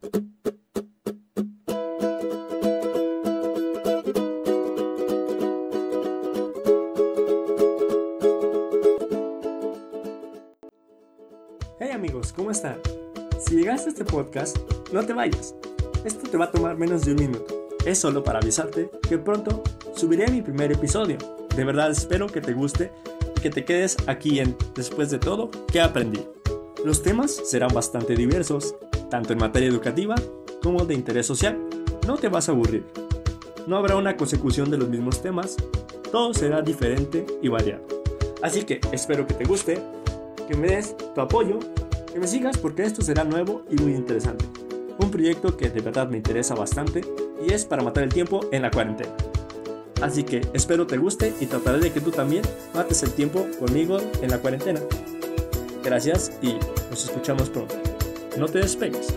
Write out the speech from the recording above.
Hey amigos, ¿cómo están? Si llegaste a este podcast, no te vayas. Esto te va a tomar menos de un minuto. Es solo para avisarte que pronto subiré mi primer episodio. De verdad espero que te guste y que te quedes aquí en Después de todo, ¿qué aprendí? Los temas serán bastante diversos, tanto en materia educativa como de interés social. No te vas a aburrir. No habrá una consecución de los mismos temas, todo será diferente y variado. Así que espero que te guste, que me des tu apoyo, que me sigas porque esto será nuevo y muy interesante. Un proyecto que de verdad me interesa bastante y es para matar el tiempo en la cuarentena. Así que espero te guste y trataré de que tú también mates el tiempo conmigo en la cuarentena. Gracias y nos escuchamos pronto. No te despegues.